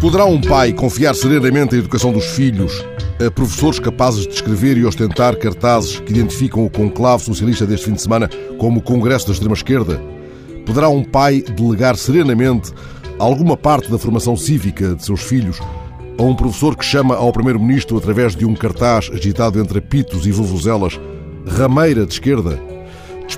Poderá um pai confiar serenamente a educação dos filhos a professores capazes de escrever e ostentar cartazes que identificam o conclave socialista deste fim de semana como o Congresso da Extrema-Esquerda? Poderá um pai delegar serenamente alguma parte da formação cívica de seus filhos a um professor que chama ao Primeiro-Ministro através de um cartaz agitado entre apitos e vuvuzelas rameira de esquerda?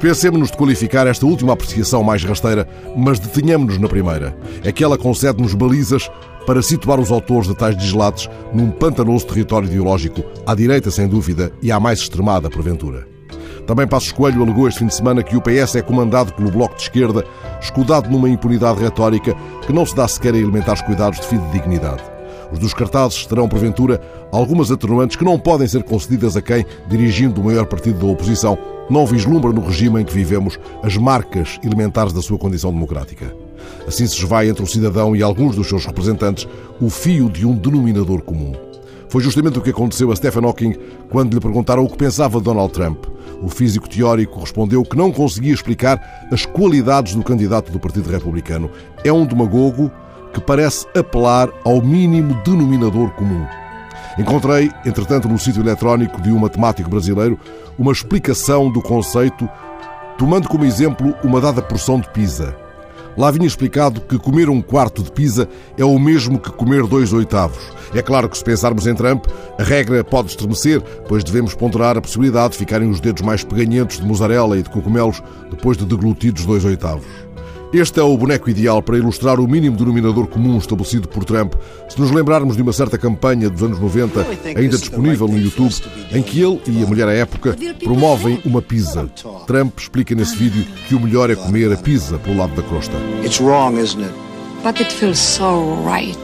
Dispensemos-nos de qualificar esta última apreciação mais rasteira, mas detenhamos-nos na primeira. É que ela concede-nos balizas para situar os autores de tais dislates num pantanoso território ideológico, à direita sem dúvida e à mais extremada porventura. Também Passos Coelho alegou este fim de semana que o PS é comandado pelo Bloco de Esquerda, escudado numa impunidade retórica que não se dá sequer a elementares cuidados de fidedignidade. Os dos cartazes terão, porventura, algumas atenuantes que não podem ser concedidas a quem, dirigindo o maior partido da oposição, não vislumbra no regime em que vivemos as marcas elementares da sua condição democrática. Assim se esvai entre o cidadão e alguns dos seus representantes o fio de um denominador comum. Foi justamente o que aconteceu a Stephen Hawking quando lhe perguntaram o que pensava de Donald Trump. O físico teórico respondeu que não conseguia explicar as qualidades do candidato do Partido Republicano. É um demagogo que parece apelar ao mínimo denominador comum. Encontrei, entretanto, no sítio eletrónico de um matemático brasileiro, uma explicação do conceito, tomando como exemplo uma dada porção de pizza. Lá vinha explicado que comer um quarto de pizza é o mesmo que comer dois oitavos. É claro que se pensarmos em Trump, a regra pode estremecer, pois devemos ponderar a possibilidade de ficarem os dedos mais peganhentos de mussarela e de cogumelos depois de deglutidos dois oitavos. Este é o boneco ideal para ilustrar o mínimo denominador comum estabelecido por Trump, se nos lembrarmos de uma certa campanha dos anos 90, ainda disponível no YouTube, em que ele e a mulher à época promovem uma pizza. Trump explica nesse vídeo que o melhor é comer a pizza pelo lado da crosta. It's wrong, isn't it? But it feels so right.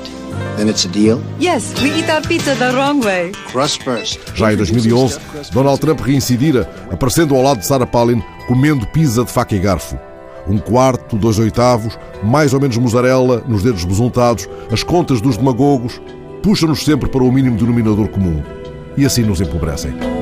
Then it's a deal? Yes, we eat our pizza the wrong way. Crust first. Já em 2011, Donald Trump reincidira, aparecendo ao lado de Sarah Palin, comendo pizza de faca e garfo um quarto, dois oitavos, mais ou menos mussarela nos dedos besuntados, as contas dos demagogos, puxam-nos sempre para o mínimo denominador comum. E assim nos empobrecem.